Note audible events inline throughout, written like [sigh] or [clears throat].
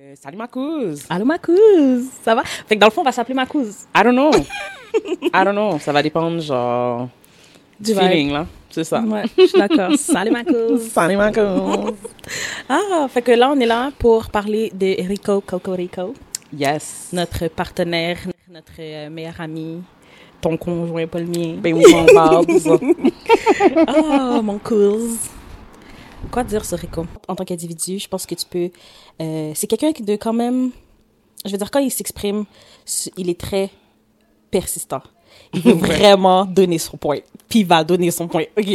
Euh, salut ma couse. Allô ma couse, ça va? Fait que dans le fond, on va s'appeler ma couse. I don't know. I don't know. Ça va dépendre, genre, du feeling, là. C'est ça. Ouais, je suis d'accord. [laughs] Salut ma couse. Salut ma couse. [laughs] Ah, fait que là, on est là pour parler de Rico Cocorico, Yes. notre partenaire, notre euh, meilleur ami, ton conjoint, pas le mien. Ben oui, on parle de ça. Oh, mon couse. Quoi dire sur Rico? En tant qu'individu, je pense que tu peux... euh, c'est quelqu'un qui de quand même... Je veux dire, quand il s'exprime, il est très persistant. Il veut [laughs] vraiment donner son point. Puis il va donner son point. OK?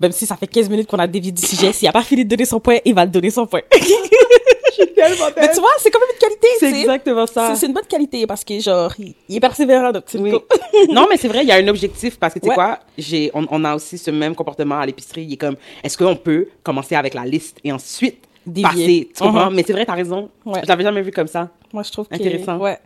Même si ça fait 15 minutes qu'on a dévié du sujet, s'il n'a pas fini de donner son point, il va donner son point. [laughs] [laughs] Mais tu vois, c'est quand même une qualité. C'est exactement ça. C'est une bonne qualité parce que, genre, il, il est persévérant, Oui. [laughs] Non, mais c'est vrai, il y a un objectif parce que tu sais Ouais. quoi, j'ai, on, on a aussi ce même comportement à l'épicerie. Il est comme, est-ce qu'on peut commencer avec la liste et ensuite Dévier. passer, tu comprends? Mhm. Mais c'est vrai, t'as raison. Ouais. Je l'avais jamais vu comme ça. Moi, je trouve que... Intéressant. Ouais.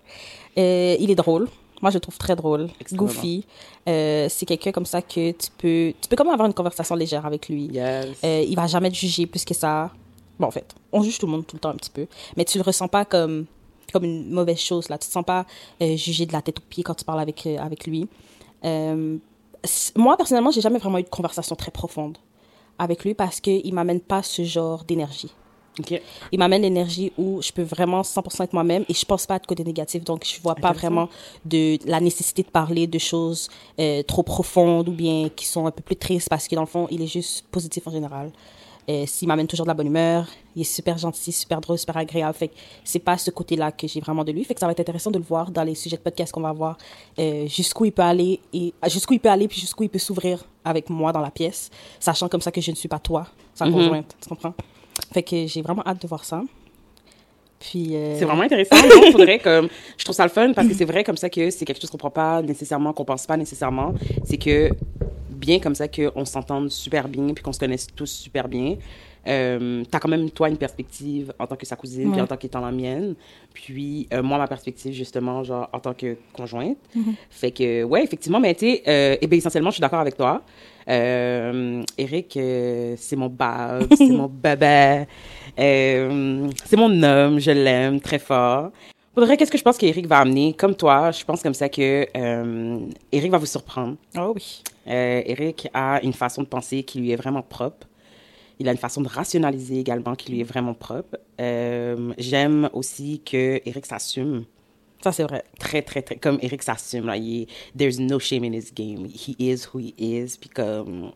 Euh, il est drôle. Moi, je le trouve très drôle. Goofy. Euh, c'est quelqu'un comme ça que tu peux... Tu peux quand même avoir une conversation légère avec lui. Yes. Euh, il va jamais te juger plus que ça. Bon, en fait, on juge tout le monde tout le temps un petit peu. Mais tu le ressens pas comme, comme une mauvaise chose, là. Tu te sens pas euh, jugé de la tête aux pieds quand tu parles avec, euh, avec lui. Euh, moi, personnellement, j'ai jamais vraiment eu de conversation très profonde avec lui parce qu'il m'amène pas ce genre d'énergie. Il m'amène l'énergie où je peux vraiment 100% être moi-même et je pense pas à de côté négatif. Donc, je vois pas vraiment de la nécessité de parler de choses euh, trop profondes ou bien qui sont un peu plus tristes parce que dans le fond, il est juste positif en général. Euh, S'il m'amène toujours de la bonne humeur, il est super gentil, super drôle, super agréable. Fait que c'est pas ce côté-là que j'ai vraiment de lui. Fait que ça va être intéressant de le voir dans les sujets de podcast qu'on va voir, euh, jusqu'où il peut aller et jusqu'où il peut aller puis jusqu'où il peut s'ouvrir avec moi dans la pièce, sachant comme ça que je ne suis pas toi, sa Mhm. conjointe. Tu comprends? Fait que j'ai vraiment hâte de voir ça. Puis. euh, C'est vraiment intéressant. Non, faudrait comme, je trouve ça le fun parce que c'est vrai comme ça que c'est quelque chose qu'on prend pas nécessairement, qu'on pense pas nécessairement. C'est que bien comme ça qu'on s'entende super bien puis qu'on se connaisse tous super bien. Euh, t'as quand même toi une perspective en tant que sa cousine puis en tant qu'étant la mienne. Puis euh, moi ma perspective justement genre en tant que conjointe. Fait que ouais effectivement mais tu sais euh, eh ben essentiellement je suis d'accord avec toi. Euh, Eric euh, c'est mon bab [laughs] c'est mon baba. Euh, c'est mon homme je l'aime très fort Faudrait, qu'est-ce que je pense qu'Eric va amener? Comme toi, je pense comme ça que euh, Eric va vous surprendre. Oh oui. Euh, Eric a une façon de penser qui lui est vraiment propre. Il a une façon de rationaliser également qui lui est vraiment propre. Euh, J'aime aussi que Eric s'assume Ça, c'est vrai. très, très, très, comme Eric s'assume, là, il est- there's no shame in his game. He is who he is, puis comme,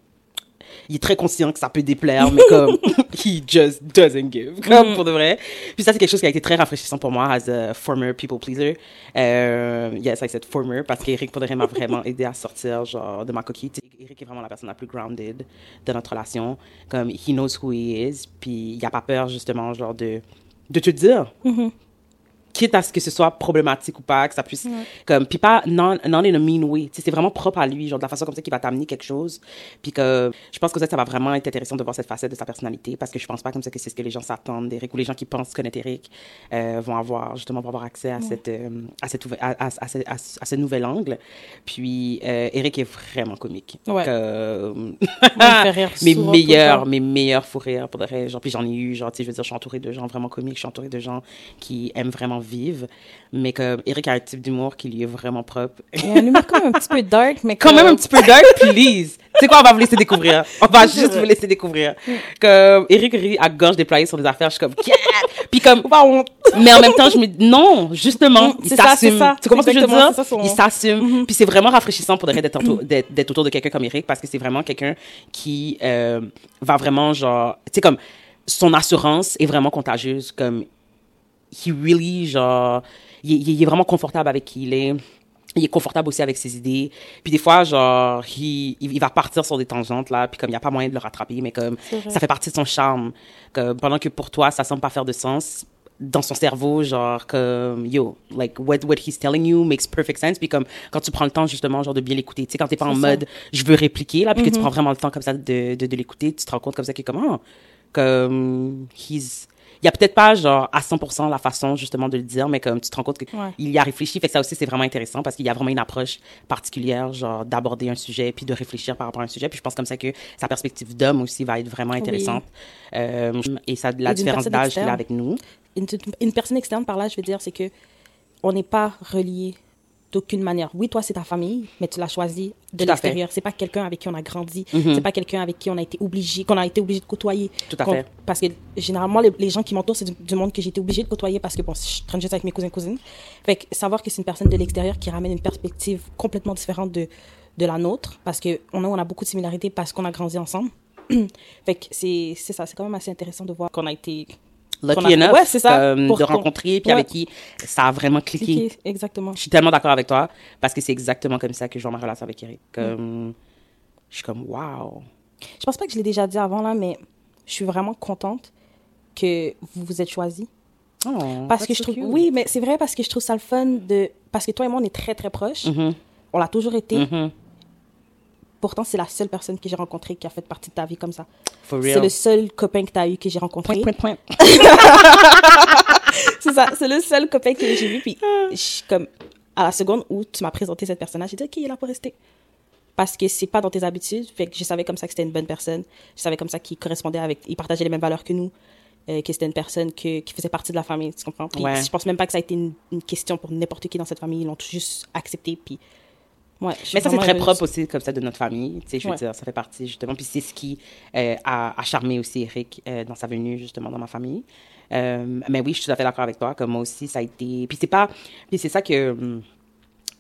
il est très conscient que ça peut déplaire, mais comme, [laughs] he just doesn't give, comme, pour de vrai. Puis ça, c'est quelque chose qui a été très rafraîchissant pour moi, as a former people pleaser. Euh, yes, I said former, parce qu'Eric, pour de vrai, m'a vraiment aidé à sortir, genre, de ma coquille. Eric est vraiment la personne la plus grounded de notre relation. Comme, he knows who he is, puis il a pas peur, justement, genre, de, de te dire quitte à ce que ce soit problématique ou pas, que ça puisse, comme, puis pas, non, non in a mean way, c'est vraiment propre à lui, genre, de la façon comme ça qu'il va t'amener quelque chose, puis que, je pense que ça, ça va vraiment être intéressant de voir cette facette de sa personnalité, parce que je pense pas comme ça que c'est ce que les gens s'attendent d'Eric, ou les gens qui pensent connaître Eric, euh, vont avoir, justement, vont avoir accès à cette, euh, à cette, à, à, à, ce- à ce- nouvel angle, puis, euh, Eric est vraiment comique. Ouais. Fait rire [laughs] mes meilleurs, mes meilleurs fous rires, pour de vrai. Genre, puis j'en ai eu, genre, tu sais, je veux dire, je suis entourée de gens vraiment comiques, je suis entourée de gens qui aiment vraiment vivre. Mais comme Eric a un type d'humour qui lui est vraiment propre. Il y a un humour quand même un petit peu dark, mais Quand même un petit peu dark, please. Tu sais quoi, on va vous laisser découvrir. On va [laughs] juste vous laisser découvrir. Comme Eric rit à gorge déployée sur des affaires, je suis comme, [laughs] yeah! Puis comme, mais en même temps, je me dis, non, justement, Mm, il s'assume. Tu comprends ce que je veux dire? ça son- Il s'assume. Puis c'est vraiment rafraîchissant pour d'être autour, d'être autour de quelqu'un comme Eric parce que c'est vraiment quelqu'un qui euh, va vraiment, genre, tu sais, comme, son assurance est vraiment contagieuse. Comme, he really, genre, il, est- il est vraiment confortable avec qui il est. Il est confortable aussi avec ses idées. Puis des fois, genre, il, il va partir sur des tangentes, là, puis comme il n'y a pas moyen de le rattraper, mais comme ça fait partie de son charme. Que pendant que pour toi, ça semble pas faire de sens, dans son cerveau, genre, comme, yo, like, what, what he's telling you makes perfect sense. Puis comme, quand tu prends le temps, justement, genre, de bien l'écouter, tu sais, quand t'es pas en ça. mode, je veux répliquer, là, puis Mm-hmm. que tu prends vraiment le temps comme ça de, de, de l'écouter, tu te rends compte comme ça que, comment, comme, he's, il y a peut-être pas, genre, à 100% la façon, justement, de le dire, mais comme, tu te rends compte qu'il Ouais. y a réfléchi. Fait que ça aussi, c'est vraiment intéressant parce qu'il y a vraiment une approche particulière, genre, d'aborder un sujet puis de réfléchir par rapport à un sujet. Puis je pense comme ça que sa perspective d'homme aussi va être vraiment intéressante. Euh, et ça, la Et différence d'âge qu'il a avec nous. une, une personne externe par là, je veux dire, c'est que on n'est pas relié d'aucune manière. Oui, toi, c'est ta famille, mais tu l'as choisi de l'extérieur. C'est pas quelqu'un avec qui on a grandi. Mhm. C'est pas quelqu'un avec qui on a été obligé, qu'on a été obligé de côtoyer. Tout à fait. Parce que généralement, les, les gens qui m'entourent, c'est du, du monde que j'ai été obligé de côtoyer parce que bon, je traîne juste avec mes cousins cousines. Fait que savoir que c'est une personne de l'extérieur qui ramène une perspective complètement différente de de la nôtre, parce que on a, on a beaucoup de similarités parce qu'on a grandi ensemble. [clears throat] fait que c'est ça, c'est quand même assez intéressant de voir qu'on a été Lucky enough Ouais, ça. Pour de rencontrer, puis Ouais. avec qui ça a vraiment cliqué. cliqué. Exactement. Je suis tellement d'accord avec toi parce que c'est exactement comme ça que je vois ma relation avec Eric. Comme, Je suis comme, wow. Je pense pas que je l'ai déjà dit avant là, mais je suis vraiment contente que vous vous êtes choisis. Oh, Parce que je trouve, cute. oui, mais c'est vrai parce que je trouve ça le fun de, parce que toi et moi on est très très proches. Mhm, On l'a toujours été. mhm. Pourtant c'est la seule personne que j'ai rencontrée qui a fait partie de ta vie comme ça. For C'est real. le seul copain que tu as eu que j'ai rencontré. Point, point, point. [laughs] c'est ça, c'est le seul copain que j'ai vu. Puis, je comme, à la seconde où tu m'as présenté cette personne-là, j'ai dit, OK, il est là pour rester. Parce que c'est pas dans tes habitudes. Fait que je savais comme ça que c'était une bonne personne. Je savais comme ça qu'il correspondait avec, il partageait les mêmes valeurs que nous. euh, que c'était une personne que, qui faisait partie de la famille, tu comprends? Puis, Ouais. je pense même pas que ça a été une, une question pour n'importe qui dans cette famille. Ils l'ont juste accepté. Puis, ouais, Mais ça, c'est très propre aussi, comme ça, de notre famille. Tu sais, je veux Ouais. dire, ça fait partie, justement. Puis c'est ce qui euh, a, a charmé aussi Eric euh, dans sa venue, justement, dans ma famille. Euh, mais oui, je suis tout à fait d'accord avec toi. Comme moi aussi, ça a été. Puis c'est pas. Puis c'est ça que. hum,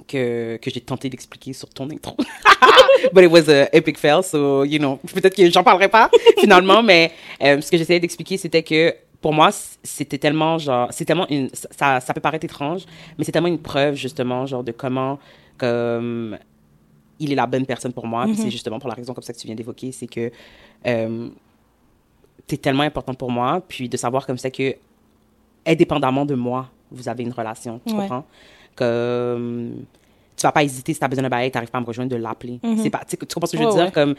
Que, que j'ai tenté d'expliquer sur ton intro. [laughs] But it was a epic fail, so, you know, peut-être que j'en parlerai pas, [laughs] finalement, mais ce que j'essayais d'expliquer, c'était que pour moi, c'était tellement, genre, c'est tellement une, ça, ça peut paraître étrange, mais c'est tellement une preuve, justement, genre, de comment, comme, il est la bonne personne pour moi. Puis c'est justement pour la raison comme ça que tu viens d'évoquer, c'est que euh, tu es tellement important pour moi. Puis de savoir comme ça que, indépendamment de moi, vous avez une relation. Tu Ouais. comprends? Comme, tu vas pas hésiter si tu as besoin d'un bail, tu n'arrives pas à me rejoindre, de l'appeler. C'est pas, tu, comprends ce que je veux dire? ouais. Comme,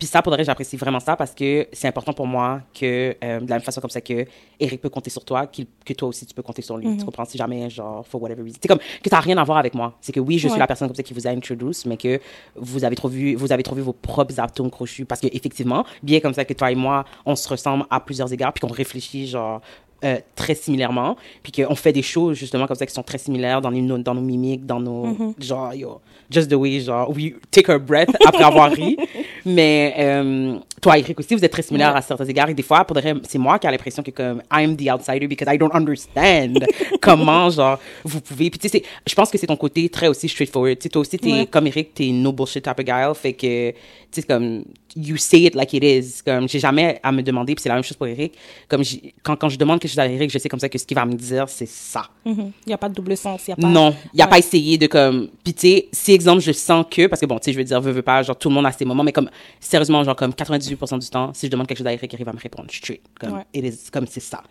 puis ça, pour de vrai, j'apprécie vraiment ça parce que c'est important pour moi que, euh, de la même façon comme ça que Eric peut compter sur toi, que toi aussi tu peux compter sur lui. Mhm. Tu comprends? Si jamais, genre, for whatever reason. C'est comme que tu n'as rien à voir avec moi. C'est que oui, je suis la personne comme ça qui vous a introduce, mais que vous avez trouvé, vous avez trouvé vos propres atomes crochus. Parce que effectivement, bien comme ça que toi et moi, on se ressemble à plusieurs égards, puis qu'on réfléchit, genre, euh, très similairement, puis qu'on fait des choses justement comme ça qui sont très similaires dans nos, dans nos mimiques, dans nos Mhm. genre yo, just the way genre we take our breath après avoir ri. [laughs] Mais euh, toi Eric aussi vous êtes très similaires Ouais. à certains égards et des fois c'est moi qui a l'impression que comme I'm the outsider because I don't understand [laughs] comment genre vous pouvez puis tu sais je pense que c'est ton côté très aussi straightforward. Tu sais toi aussi t'es Ouais. comme Eric t'es no bullshit type of guy fait que tu sais comme you say it like it is comme j'ai jamais à me demander puis c'est la même chose pour Eric comme quand quand je demande quelque à Eric je sais comme ça que ce qu'il va me dire c'est ça. Mhm. Il n'y a pas de double sens. Y a pas... Non, il n'y a Ouais. pas essayé de comme. Puis tu sais, si exemple, je sens que. Parce que bon, tu sais, je veux dire, veux, veux pas, genre tout le monde a ses moments, mais comme, sérieusement, genre comme 98% du temps, si je demande quelque chose à Eric, il va me répondre straight. Comme, Ouais. it is, comme c'est ça.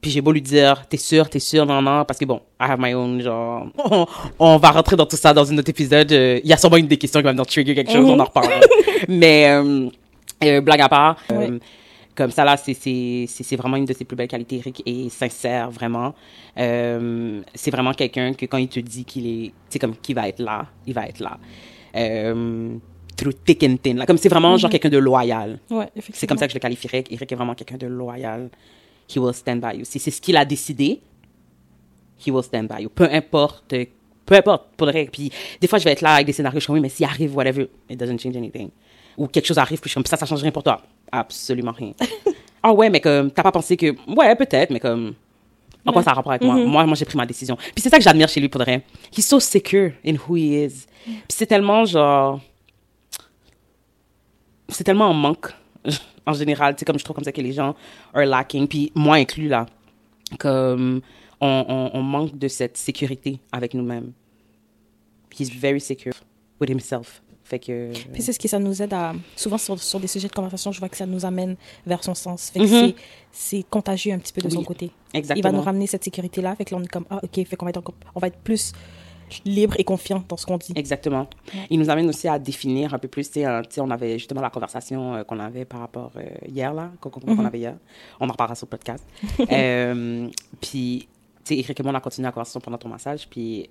Puis j'ai beau lui dire, t'es sûr, t'es sûr, non, non, parce que bon, I have my own, genre, on, [laughs] on va rentrer dans tout ça dans un autre épisode. Euh, Il y a sûrement une des questions qui va me trigger quelque chose, Mhm. on en reparlera. [laughs] mais, euh, euh, blague à part. Comme ça là, c'est- c'est c'est- c'est vraiment une de ses plus belles qualités, Eric, et sincère, vraiment. Euh, c'est vraiment quelqu'un que quand il te dit qu'il est, sais, comme qu'il va être là, il va être là. Euh, through thick and thin. Là. Comme c'est vraiment genre quelqu'un de loyal. Ouais. C'est comme ça que je le qualifierais. Eric est vraiment quelqu'un de loyal. He will stand by you. Si c'est ce qu'il a décidé, he will stand by you. Peu importe, peu importe, pour le. Puis des fois, je vais être là avec des scénarios, je suis comme, oui, mais s'il arrive, whatever, it doesn't change anything. Ou quelque chose arrive, puis je suis comme, ça, ça change rien pour toi. Absolument rien. [laughs] Ah ouais, mais comme, t'as pas pensé que, ouais, peut-être, mais comme, en quoi ça a rapport avec moi? Moi, moi j'ai pris ma décision. Puis c'est ça que j'admire chez lui, pour de vrai. He's so secure in who he is. Puis c'est tellement, genre, c'est tellement en manque [laughs] en général tu sais comme je trouve comme ça que les gens are lacking puis moi inclus là comme on, on, on manque de cette sécurité avec nous-mêmes he's very secure with himself fait que Puis c'est ce qui ça nous aide à souvent sur, sur des sujets de conversation, je vois que ça nous amène vers son sens. Fait que Mhm. c'est- c'est contagieux un petit peu de son côté. exactement Il va nous ramener cette sécurité là, fait que là on est comme ah OK, fait qu'on va être on va être plus libre et confiant dans ce qu'on dit. Exactement. Il nous amène aussi à définir un peu plus, tu sais, euh, tu sais, on avait justement la conversation euh, qu'on avait par rapport euh, hier, là, qu'on qu'on avait hier. On en reparlera sur le podcast. [laughs] Euh, puis, tu sais, et moi, on a continué la conversation pendant ton massage, puis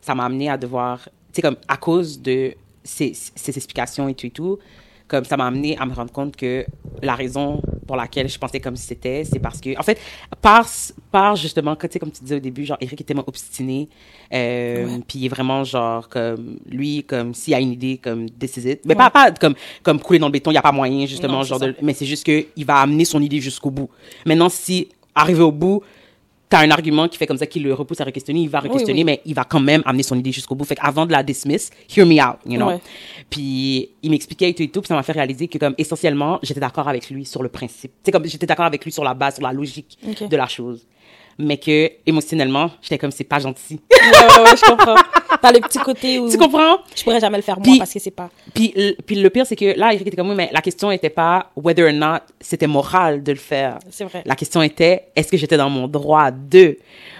ça m'a amené à devoir, tu sais, comme à cause de ces, ces explications et tout et tout, comme ça m'a amené à me rendre compte que la raison pour laquelle je pensais comme si c'était, c'est parce que, en fait, par, par justement, tu sais, comme tu disais au début, genre, Eric est tellement obstiné, euh, Ouais. puis il est vraiment genre, comme, lui, comme, s'il a une idée, comme, this is it. Mais pas, pas comme, comme couler dans le béton, il n'y a pas moyen, justement, Non, genre, de, mais c'est juste que il va amener son idée jusqu'au bout. Maintenant, si, arrivé au bout, t'as un argument qui fait comme ça, qui le repousse à re-questionner, il va re-questionner, oui. mais il va quand même amener son idée jusqu'au bout. Fait qu'avant de la dismiss, hear me out, you know. Ouais. Puis il m'expliquait et tout et tout, puis ça m'a fait réaliser que comme essentiellement, j'étais d'accord avec lui sur le principe. C'est comme j'étais d'accord avec lui sur la base, sur la logique de la chose. Mais que émotionnellement, j'étais comme c'est pas gentil. Ouais, ouais, ouais, je comprends. [laughs] T'as le petit côté où tu comprends? je pourrais jamais le faire moi parce que c'est pas. puis, le- puis le pire c'est que là, Eric était comme oui, mais la question était pas whether or not c'était moral de le faire. C'est vrai. La question était est-ce que j'étais dans mon droit de?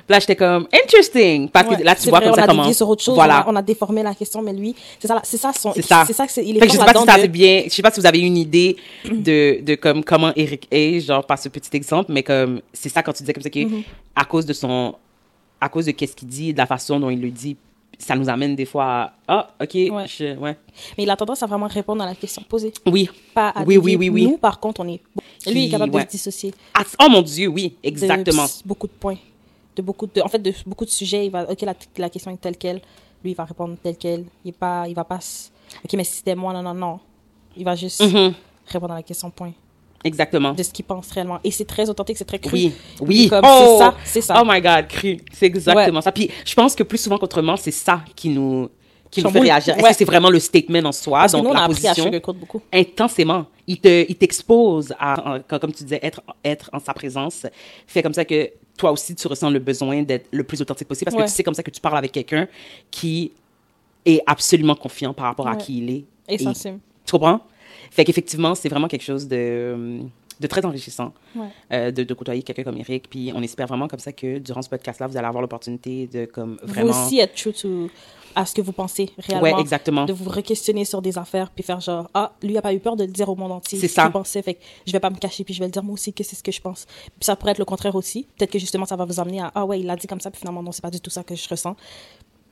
Là, j'étais comme interesting parce Ouais, que là tu vois vrai, comme on ça a comment dévié sur autre chose, voilà. on, a, on a déformé la question, mais lui, c'est ça, c'est ça son, C'est ça. c'est ça que c'est, il est Fait que je sais pas si ça de- bien, je sais pas si vous avez une idée de, de comme comment Eric est, genre par ce petit exemple, mais comme c'est ça quand tu disais comme ça que Mm-hmm. à cause de son, à cause de qu'est-ce qu'il dit, de la façon dont il le dit, ça nous amène des fois à ah ok Ouais. je- ouais Mais il a tendance à vraiment répondre à la question posée. oui Pas à Oui, oui, oui, oui. Nous, par contre, on est. Lui, il est capable ouais. de se dissocier. Ah, oh mon dieu oui de exactement s- beaucoup de points. De beaucoup de, en fait, de beaucoup de sujets, il va, ok, la, la question est telle quelle. Lui, il va répondre telle quelle. Il est pas, il va pas, ok, mais si c'était moi, non, non, non. Il va juste Mhm. répondre à la question point. Exactement De ce qu'il pense réellement. Et c'est très authentique, c'est très cru. oui oui oh c'est ça, c'est ça. oh my god cru c'est exactement ça puis je pense que plus souvent qu'autrement c'est ça qui nous qui nous fait réagir est-ce que c'est vraiment le statement en soi? Parce que donc nous, on la a à position? sugarcoat beaucoup. intensément. Il te, il t'expose à, à- comme tu disais, être, être en sa présence. Fait comme ça que toi aussi, tu ressens le besoin d'être le plus authentique possible parce Ouais. que tu sais comme ça que tu parles avec quelqu'un qui est absolument confiant par rapport à qui il est. Et Et- sensible. tu comprends? Fait qu'effectivement, c'est vraiment quelque chose de, de très enrichissant Ouais. euh, de, de côtoyer quelqu'un comme Eric. Puis on espère vraiment comme ça que durant ce podcast-là, vous allez avoir l'opportunité de comme vraiment... Vous aussi être true to, à ce que vous pensez réellement. Ouais, exactement. De vous re-questionner sur des affaires, puis faire genre, ah, lui a pas eu peur de le dire au monde entier. C'est ce ça. qu'il pensait, fait que je vais pas me cacher, puis je vais le dire moi aussi que c'est ce que je pense. Puis ça pourrait être le contraire aussi. Peut-être que justement, ça va vous amener à, ah ouais, il l'a dit comme ça, puis finalement, non, c'est pas du tout ça que je ressens.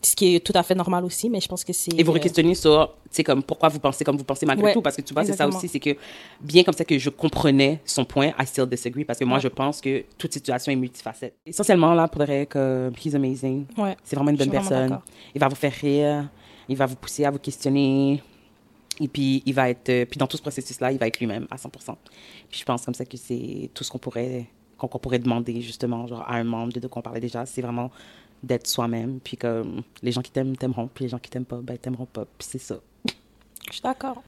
Ce qui est tout à fait normal aussi, mais je pense que c'est. Et vous euh, re-questionner sur, tu sais, comme pourquoi vous pensez comme vous pensez malgré Ouais, tout? Parce que tu vois, c'est ça aussi, c'est que bien comme ça que je comprenais son point, I still disagree. Parce que moi, je pense que toute situation est multifacette. Essentiellement, là, pour vrai, que he's amazing. Ouais. C'est vraiment une bonne personne. Il va vous faire rire. Il va vous pousser à vous questionner. Et puis, il va être, puis dans tout ce processus-là, il va être lui-même à 100%. Puis je pense comme ça que c'est tout ce qu'on pourrait, qu'on pourrait demander justement, genre à un membre de, de qu'on parlait déjà, c'est vraiment d'être soi-même. Puis comme les gens qui t'aiment, t'aimeront. Puis les gens qui t'aiment pas, ben, t'aimeront pas. Puis c'est ça. Je suis d'accord.